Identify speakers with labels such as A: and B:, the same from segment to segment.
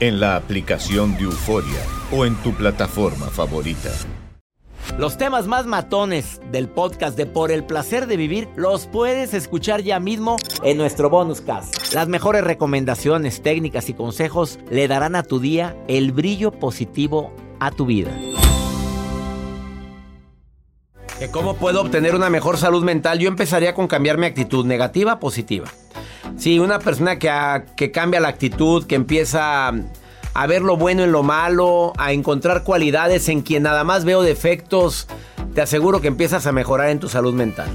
A: en la aplicación de Euforia o en tu plataforma favorita.
B: Los temas más matones del podcast de Por el placer de vivir los puedes escuchar ya mismo en nuestro bonus cast. Las mejores recomendaciones, técnicas y consejos le darán a tu día el brillo positivo a tu vida. ¿Cómo puedo obtener una mejor salud mental? Yo empezaría con cambiar mi actitud negativa a positiva. Sí, una persona que, que cambia la actitud, que empieza a ver lo bueno en lo malo, a encontrar cualidades en quien nada más veo defectos, te aseguro que empiezas a mejorar en tu salud mental.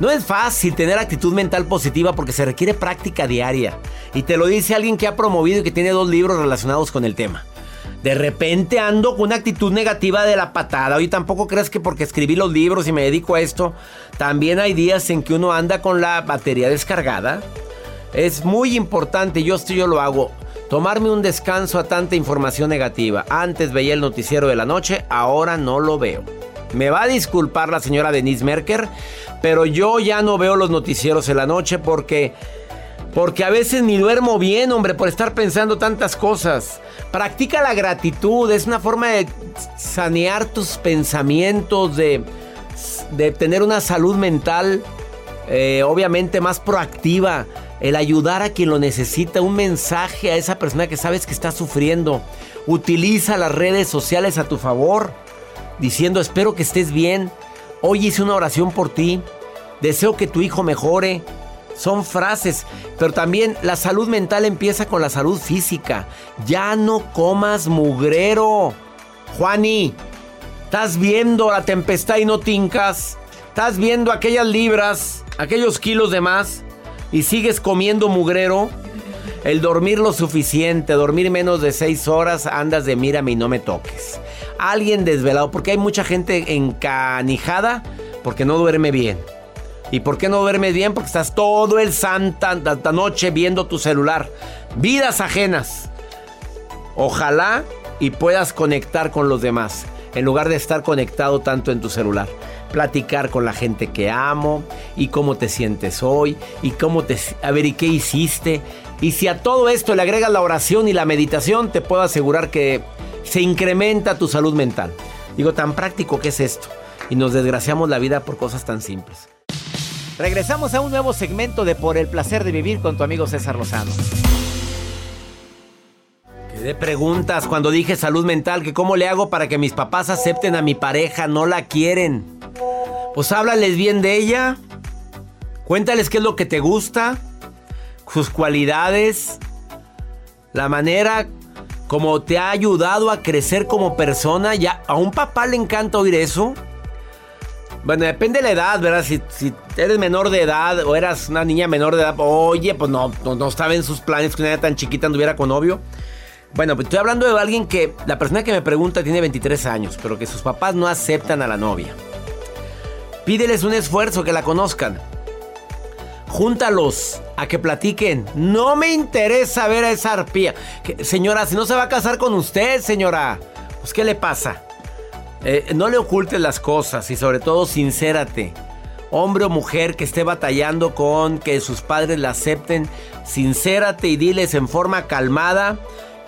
B: No es fácil tener actitud mental positiva porque se requiere práctica diaria. Y te lo dice alguien que ha promovido y que tiene dos libros relacionados con el tema. De repente ando con una actitud negativa de la patada. Oye, tampoco crees que porque escribí los libros y me dedico a esto, también hay días en que uno anda con la batería descargada. Es muy importante, yo esto yo lo hago, tomarme un descanso a tanta información negativa. Antes veía el noticiero de la noche, ahora no lo veo. Me va a disculpar la señora Denise Merker, pero yo ya no veo los noticieros en la noche porque porque a veces ni duermo bien, hombre, por estar pensando tantas cosas. Practica la gratitud, es una forma de sanear tus pensamientos, de, de tener una salud mental eh, obviamente más proactiva. El ayudar a quien lo necesita, un mensaje a esa persona que sabes que está sufriendo. Utiliza las redes sociales a tu favor, diciendo espero que estés bien. Hoy hice una oración por ti. Deseo que tu hijo mejore son frases, pero también la salud mental empieza con la salud física. Ya no comas mugrero. Juani, estás viendo la tempestad y no tincas. Estás viendo aquellas libras, aquellos kilos de más y sigues comiendo mugrero. El dormir lo suficiente, dormir menos de seis horas, andas de mírame y no me toques. Alguien desvelado, porque hay mucha gente encanijada porque no duerme bien. ¿Y por qué no duermes bien? Porque estás todo el santa noche viendo tu celular. Vidas ajenas. Ojalá y puedas conectar con los demás en lugar de estar conectado tanto en tu celular. Platicar con la gente que amo y cómo te sientes hoy y cómo te... A ver, ¿y qué hiciste? Y si a todo esto le agregas la oración y la meditación, te puedo asegurar que se incrementa tu salud mental. Digo, tan práctico que es esto. Y nos desgraciamos la vida por cosas tan simples. Regresamos a un nuevo segmento de Por el placer de vivir con tu amigo César Lozano. Quedé preguntas cuando dije salud mental, que cómo le hago para que mis papás acepten a mi pareja, no la quieren. Pues háblales bien de ella, cuéntales qué es lo que te gusta, sus cualidades, la manera como te ha ayudado a crecer como persona. Ya a un papá le encanta oír eso. Bueno, depende de la edad, ¿verdad? Si, eres menor de edad o eras una niña menor de edad, oye, pues no, no, estaba en sus planes que una niña tan chiquita anduviera con novio. Bueno, pues estoy hablando de alguien que la persona que me pregunta tiene 23 años, pero que sus papás no aceptan a la novia. Pídeles un esfuerzo que la conozcan. Júntalos a que platiquen. No me interesa ver a esa arpía. señora, si no se va a casar con usted, señora, pues ¿qué le pasa? Eh, no le ocultes las cosas y sobre todo sincérate. Hombre o mujer que esté batallando con que sus padres la acepten, sincérate y diles en forma calmada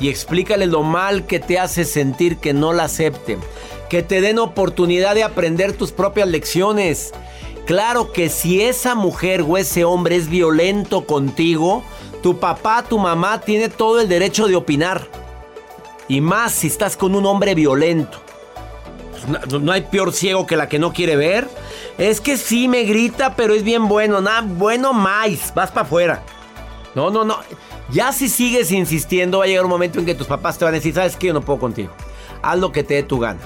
B: y explícale lo mal que te hace sentir que no la acepten. Que te den oportunidad de aprender tus propias lecciones. Claro que si esa mujer o ese hombre es violento contigo, tu papá, tu mamá tiene todo el derecho de opinar. Y más si estás con un hombre violento. No, hay peor ciego que la que no quiere ver. Es que sí me grita, pero es bien bueno. Nada, bueno más. Vas para afuera. No, no, no. Ya si sigues insistiendo, va a llegar un momento en que tus papás te van a decir, ¿sabes qué? Yo no puedo contigo. Haz lo que te dé tu gana.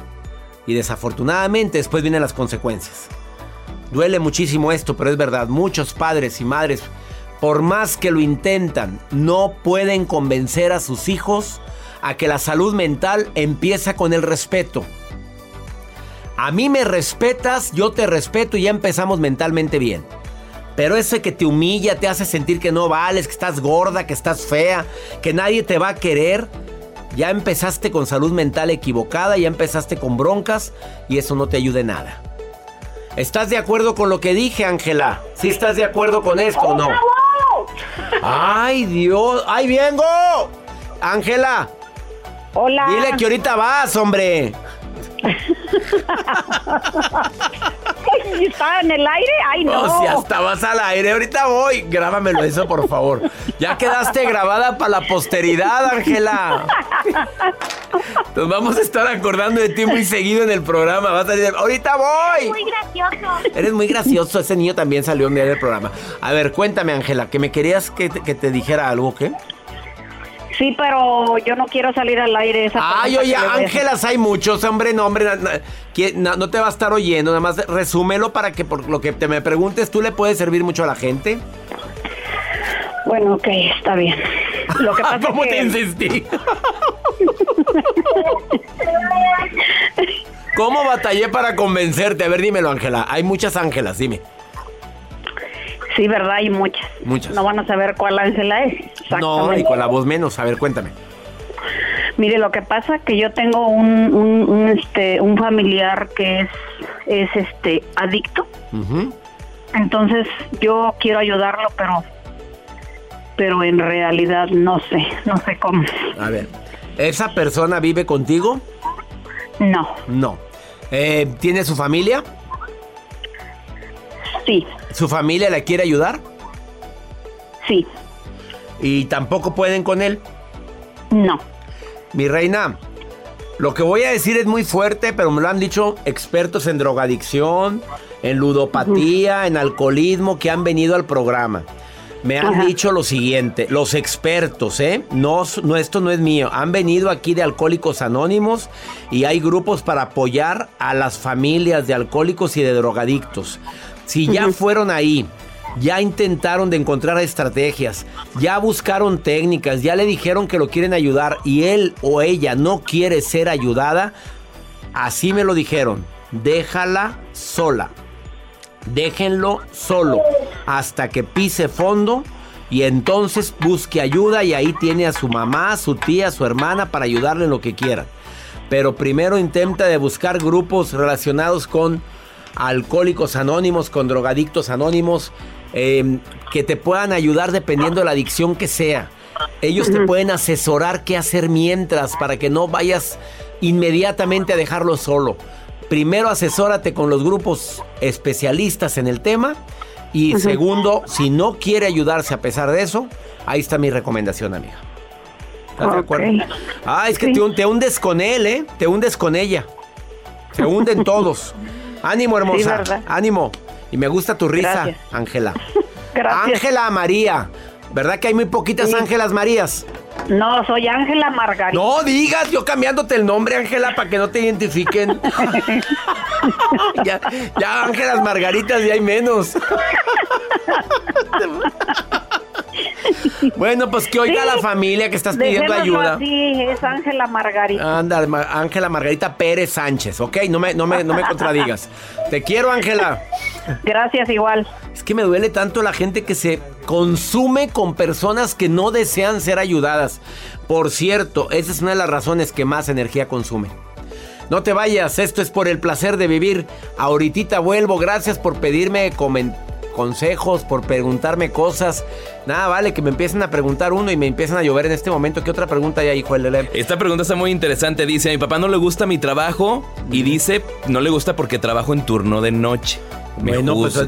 B: Y desafortunadamente después vienen las consecuencias. Duele muchísimo esto, pero es verdad. Muchos padres y madres, por más que lo intentan, no pueden convencer a sus hijos a que la salud mental empieza con el respeto. A mí me respetas, yo te respeto y ya empezamos mentalmente bien. Pero ese que te humilla, te hace sentir que no vales, que estás gorda, que estás fea, que nadie te va a querer, ya empezaste con salud mental equivocada, ya empezaste con broncas y eso no te ayuda en nada. ¿Estás de acuerdo con lo que dije, Ángela? ¿Sí estás de acuerdo con esto o no? ¡Ay, Dios! ¡Ay, vengo! Ángela.
C: Hola.
B: Dile que ahorita vas, hombre.
C: ¿Estaba en el aire? Ay, no.
B: O sea, estabas al aire. Ahorita voy. Grábamelo eso, por favor. Ya quedaste grabada para la posteridad, Ángela. Nos vamos a estar acordando de ti muy seguido en el programa. Vas a decir, ahorita voy.
C: Eres muy gracioso.
B: Eres muy gracioso. Ese niño también salió un día del programa. A ver, cuéntame, Ángela, que me querías que te, que te dijera algo, ¿qué?
C: Sí, pero yo no quiero salir al aire. Esa
B: Ay, oye. Ángelas hay muchos, hombre, no, hombre, na- na- que- na- no te va a estar oyendo, nada más resúmelo para que por lo que te me preguntes, tú le puedes servir mucho a la gente.
C: Bueno, ok, está bien. Lo que pasa
B: ¿Cómo
C: es
B: te insistí? ¿Cómo batallé para convencerte? A ver, dímelo, Ángela. Hay muchas Ángelas, dime.
C: Sí, ¿verdad? Hay muchas.
B: Muchas.
C: No van a saber cuál Ángela es.
B: No, y con la voz menos. A ver, cuéntame.
C: Mire, lo que pasa que yo tengo un, un, un, este, un familiar que es, es este, adicto. Entonces yo quiero ayudarlo, pero pero en realidad no sé, no sé cómo.
B: A ver, ¿esa persona vive contigo?
C: No,
B: No. Eh, ¿Tiene su familia?
C: sí,
B: ¿Su familia le quiere ayudar?
C: sí,
B: ¿Y tampoco pueden con él?
C: no.
B: Mi reina, lo que voy a decir es muy fuerte, pero me lo han dicho expertos en drogadicción, en ludopatía, en alcoholismo que han venido al programa. Me han
C: Ajá.
B: dicho lo siguiente, los expertos, ¿eh? No, no, esto no es mío. Han venido aquí de Alcohólicos Anónimos y hay grupos para apoyar a las familias de alcohólicos y de drogadictos. Si ya fueron ahí, ya intentaron de encontrar estrategias, ya buscaron técnicas, ya le dijeron que lo quieren ayudar y él o ella no quiere ser ayudada, así me lo dijeron, déjala sola. Déjenlo solo hasta que pise fondo y entonces busque ayuda y ahí tiene a su mamá, su tía, su hermana para ayudarle en lo que quiera. Pero primero intenta de buscar grupos relacionados con alcohólicos anónimos, con drogadictos anónimos, eh, que te puedan ayudar dependiendo de la adicción que sea. Ellos te pueden asesorar qué hacer mientras para que no vayas inmediatamente a dejarlo solo. Primero asesórate con los grupos especialistas en el tema y segundo, si no quiere ayudarse a pesar de eso, ahí está mi recomendación, amiga. ¿Estás de acuerdo? Ah, es que
C: Sí.
B: te, hun- te hundes con él, ¿eh? Te hundes con ella. Se hunden todos. Ánimo, hermosa.
C: verdad.
B: Ánimo. Y me gusta tu risa. Ángela.
C: Gracias.
B: Ángela María. ¿Verdad que hay muy poquitas
C: Sí.
B: Ángelas Marías?
C: No, soy Ángela Margarita.
B: No digas, yo cambiándote el nombre, Ángela, para que no te identifiquen. ya, ya Ángelas Margaritas ya hay menos. bueno, pues que oiga
C: Sí.
B: la familia que estás pidiendo ayuda.
C: así, es Ángela Margarita.
B: Anda, Ángela Margarita Pérez Sánchez, ¿ok? No me, no me, no me contradigas. Te quiero, Ángela.
C: Gracias igual.
B: Es que me duele tanto la gente que se consume con personas que no desean ser ayudadas. Por cierto, esa es una de las razones que más energía consume. No te vayas, esto es por el placer de vivir. Ahorita vuelvo, gracias por pedirme consejos, por preguntarme cosas. Nada, vale, que me empiecen a preguntar uno y me empiezan a llover en este momento. ¿Qué otra pregunta hay, hijo del
D: Esta pregunta está muy interesante. Dice, a mi papá no le gusta mi trabajo y dice, no le gusta porque trabajo en turno de noche.
B: Bueno, pues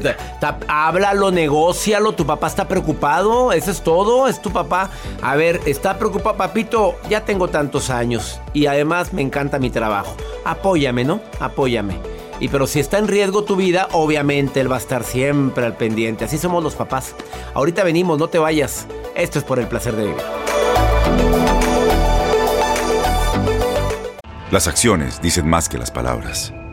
B: háblalo, negocialo. Tu papá está preocupado. Eso es todo. Es tu papá. A ver, está preocupado, papito. Ya tengo tantos años y además me encanta mi trabajo. Apóyame, ¿no? Apóyame. Y pero si está en riesgo tu vida, obviamente él va a estar siempre al pendiente. Así somos los papás. Ahorita venimos, no te vayas. Esto es por el placer de vivir.
E: Las acciones dicen más que las palabras.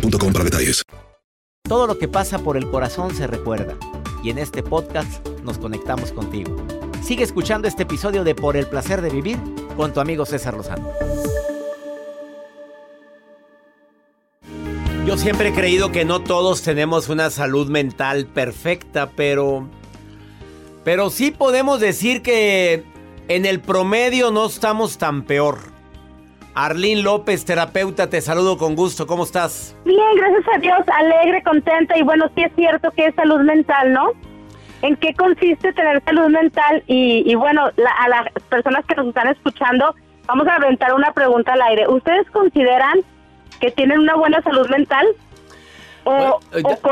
F: detalles.
B: Todo lo que pasa por el corazón se recuerda. Y en este podcast nos conectamos contigo. Sigue escuchando este episodio de Por el placer de vivir con tu amigo César Lozano. Yo siempre he creído que no todos tenemos una salud mental perfecta, pero pero sí podemos decir que en el promedio no estamos tan peor. Arlín López, terapeuta, te saludo con gusto. ¿Cómo estás?
C: Bien, gracias a Dios, alegre, contenta y bueno, sí es cierto que es salud mental, ¿no? ¿En qué consiste tener salud mental? Y, bueno, a las personas que nos están escuchando, vamos a aventar una pregunta al aire. ¿Ustedes consideran que tienen una buena salud mental? O,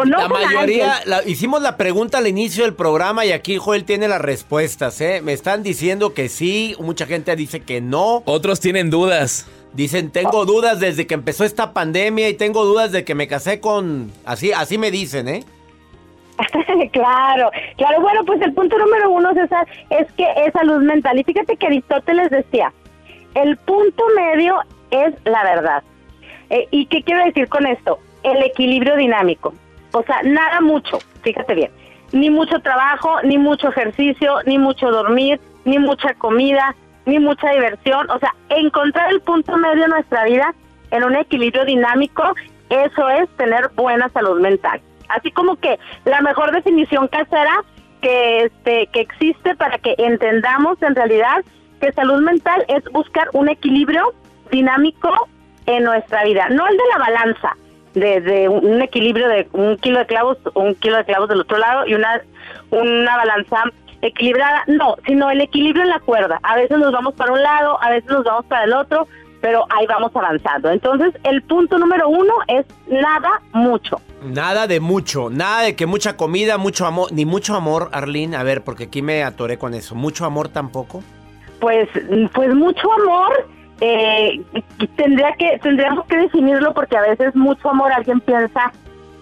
B: la mayoría, hicimos la pregunta al inicio del programa y aquí Joel tiene las respuestas, ¿eh? Me están diciendo que sí, mucha gente dice que no.
D: Otros tienen dudas.
B: Dicen, tengo dudas desde que empezó esta pandemia y tengo dudas de que me casé con... Así, así me dicen, ¿eh?
C: claro, claro. Bueno, pues el punto número uno, César, es que es salud mental. Y fíjate que Aristóteles decía, el punto medio es la verdad. Eh, ¿Y qué quiero decir con esto? El equilibrio dinámico. O sea, nada mucho, fíjate bien. Ni mucho trabajo, ni mucho ejercicio, ni mucho dormir, ni mucha comida, ni mucha diversión. O sea, encontrar el punto medio en nuestra vida en un equilibrio dinámico, eso es tener buena salud mental. Así como que la mejor definición casera que este que existe para que entendamos en realidad que salud mental es buscar un equilibrio dinámico en nuestra vida, no el de la balanza, de, un equilibrio de un kilo de clavos, un kilo de clavos del otro lado y una, una balanza equilibrada, no, sino el equilibrio en la cuerda. A veces nos vamos para un lado, a veces nos vamos para el otro, pero ahí vamos avanzando. Entonces, el punto número uno es nada mucho.
B: Nada de mucho, nada de que mucha comida, mucho amor, ni mucho amor, Arlene. A ver, porque aquí me atoré con eso. ¿Mucho amor tampoco?
C: Pues, pues mucho amor eh, tendría que tendríamos que definirlo porque a veces mucho amor alguien piensa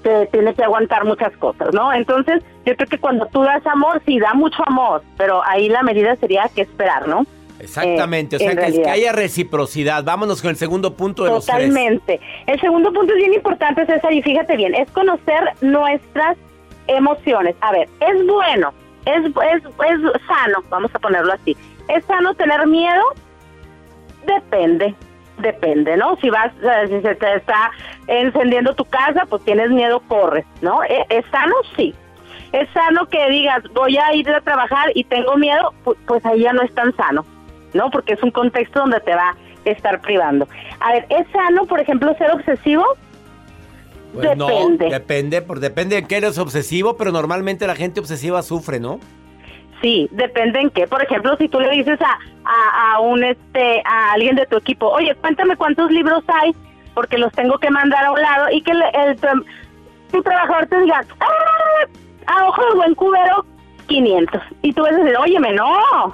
C: que tiene que aguantar muchas cosas, ¿no? Entonces, yo creo que cuando tú das amor, sí da mucho amor, pero ahí la medida sería que esperar, ¿no?
B: Exactamente, o sea, que, que, haya reciprocidad. Vámonos con el segundo punto de
C: Totalmente.
B: los
C: tres. El segundo punto es bien importante, César, y fíjate bien, es conocer nuestras emociones. A ver, es bueno, es, es, es sano, vamos a ponerlo así. Es sano tener miedo, Depende, depende, ¿no? Si vas, eh, si se te está encendiendo tu casa, pues tienes miedo, corres, ¿no? ¿E-, ¿Es sano? Sí. Es sano que digas, voy a ir a trabajar y tengo miedo, pues ahí ya no es tan sano, ¿no? Porque es un contexto donde te va a estar privando. A ver, ¿es sano, por ejemplo, ser obsesivo?
B: Pues depende. depende, por, depende de que eres obsesivo, pero normalmente la gente obsesiva sufre, ¿no?
C: Sí, depende en qué. Por ejemplo, si tú le dices a, a, un este a alguien de tu equipo, oye, cuéntame cuántos libros hay, porque los tengo que mandar a un lado y que el, el- tu, tu trabajador te diga, "Ah, a ojo de buen cubero, 500. Y tú vas a decir, óyeme, no,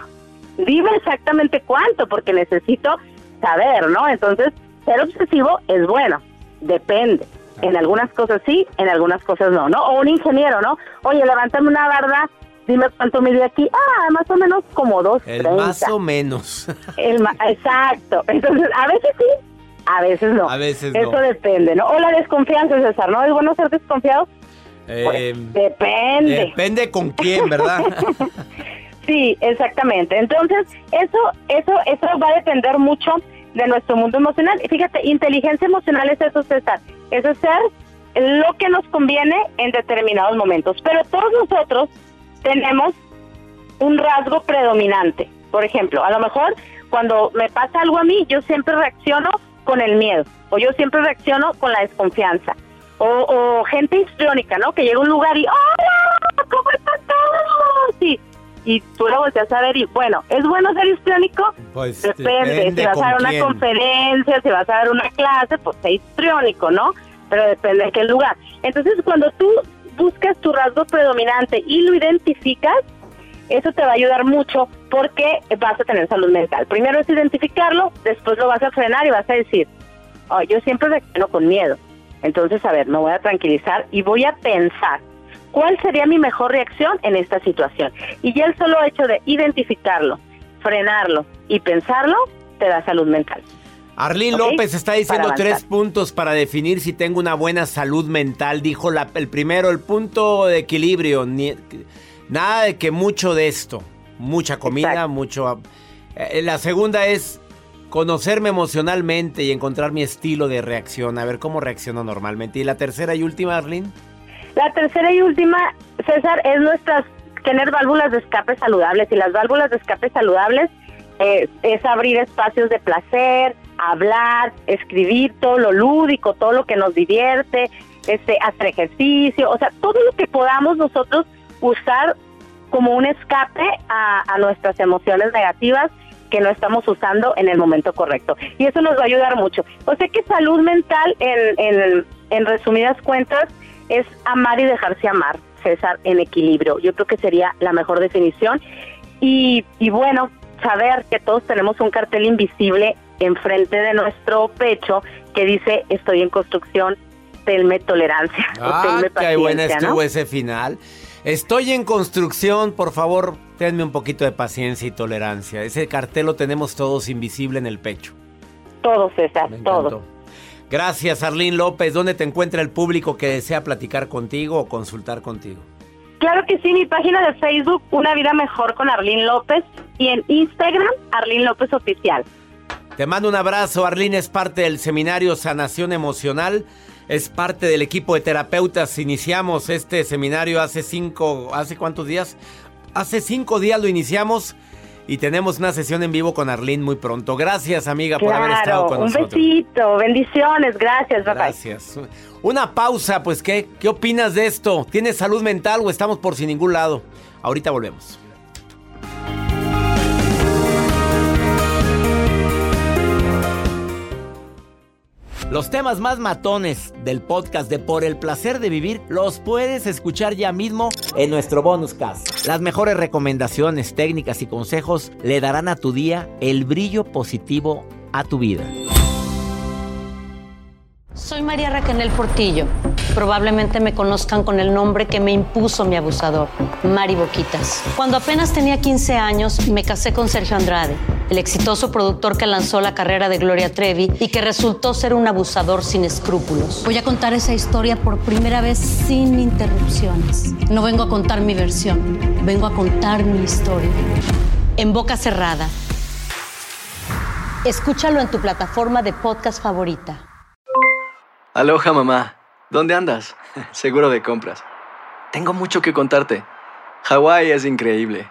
C: dime exactamente cuánto, porque necesito saber, ¿no? Entonces, ser obsesivo es bueno, depende. En algunas cosas sí, en algunas cosas no, ¿no? O un ingeniero, ¿no? Oye, levántame una barda, dime cuánto mide aquí. Ah, más o menos como dos
B: El más o menos.
C: el ma- exacto. Entonces, a veces sí, a veces no.
B: A veces
C: Eso
B: no.
C: depende, ¿no? O la desconfianza, César, ¿no? ¿Es bueno ser desconfiado?
B: Eh,
C: Pues, depende.
B: depende con quién, ¿verdad?
C: Sí, exactamente. Entonces, eso, eso, eso va a depender mucho de nuestro mundo emocional. Y fíjate, inteligencia emocional es eso, César. Es hacer lo que nos conviene en determinados momentos. Pero todos nosotros tenemos un rasgo predominante. Por ejemplo, a lo mejor cuando me pasa algo a mí, yo siempre reacciono con el miedo, o yo siempre reacciono con la desconfianza. O, o gente histriónica, ¿no? Que llega a un lugar y ¡Hola! ¿Cómo están todos? Sí. Y tú lo volteas a ver y, bueno, ¿es bueno ser histriónico?
B: Pues
C: Depende,
B: depende
C: si vas a dar una
B: quién.
C: conferencia, si vas a dar una clase, pues sé histriónico, ¿no? Pero depende de qué lugar. Entonces, cuando tú buscas tu rasgo predominante y lo identificas, eso te va a ayudar mucho porque vas a tener salud mental. Primero es identificarlo, después lo vas a frenar y vas a decir, "Oh, yo siempre reacciono con miedo. Entonces, a ver, me voy a tranquilizar y voy a pensar cuál sería mi mejor reacción en esta situación. Y ya el solo hecho de identificarlo, frenarlo y pensarlo, te da salud mental.
B: Arlín
C: ¿Ok?
B: López está diciendo tres puntos para definir si tengo una buena salud mental. Dijo la- el primero, el punto de equilibrio. ni- nada de que mucho de esto. Mucha comida,
C: Exacto.
B: mucho... eh, la segunda es conocerme emocionalmente y encontrar mi estilo de reacción. A ver cómo reacciono normalmente. Y la tercera y última, Arlín.
C: La tercera y última, César, es nuestras tener válvulas de escape saludables. Y las válvulas de escape saludables eh, es abrir espacios de placer, hablar, escribir todo lo lúdico, todo lo que nos divierte, este, hacer ejercicio, o sea, todo lo que podamos nosotros usar como un escape a, nuestras emociones negativas que no estamos usando en el momento correcto. Y eso nos va a ayudar mucho. O sea que salud mental, en, en, en resumidas cuentas, es amar y dejarse amar, César, en equilibrio. Yo creo que sería la mejor definición. Y, y bueno, saber que todos tenemos un cartel invisible enfrente de nuestro pecho que dice estoy en construcción, tenme tolerancia. o
B: Ah,
C: tenme
B: qué buena
C: paciencia",
B: estuvo
C: ¿no?
B: ese final. Estoy en construcción, por favor, tenme un poquito de paciencia y tolerancia. Ese cartel lo tenemos todos invisible en el pecho.
C: Todo, César,
B: Me
C: todo.
B: encantó. Gracias, Arlín López. ¿Dónde te encuentra el público que desea platicar contigo o consultar contigo?
C: Claro que sí, mi página de Facebook, Una Vida Mejor con Arlín López, y en Instagram, Arlín López Oficial.
B: Te mando un abrazo. Arlín es parte del seminario Sanación Emocional. Es parte del equipo de terapeutas. Iniciamos este seminario hace cinco, ¿hace cuántos días? Hace cinco días lo iniciamos y tenemos una sesión en vivo con Arlín muy pronto. Gracias, amiga, por haber estado con
C: un
B: nosotros.
C: besito, bendiciones, gracias, bye.
B: Gracias. Una pausa, pues, ¿qué? ¿Qué opinas de esto? ¿Tienes salud mental o estamos por sin ningún lado? Ahorita volvemos. Los temas más matones del podcast de Por el placer de vivir los puedes escuchar ya mismo en nuestro bonus cast. Las mejores recomendaciones, técnicas y consejos le darán a tu día el brillo positivo a tu vida.
G: Soy María Raquel Portillo. Probablemente me conozcan con el nombre que me impuso mi abusador, Mari Boquitas. Cuando apenas tenía 15 años, me casé con Sergio Andrade, el exitoso productor que lanzó la carrera de Gloria Trevi y que resultó ser un abusador sin escrúpulos.
H: Voy a contar esa historia por primera vez sin interrupciones. No vengo a contar mi versión, vengo a contar mi historia.
G: En boca cerrada. Escúchalo en tu plataforma de podcast favorita.
I: Aloha mamá, ¿dónde andas? Seguro de compras. Tengo mucho que contarte. Hawái es increíble.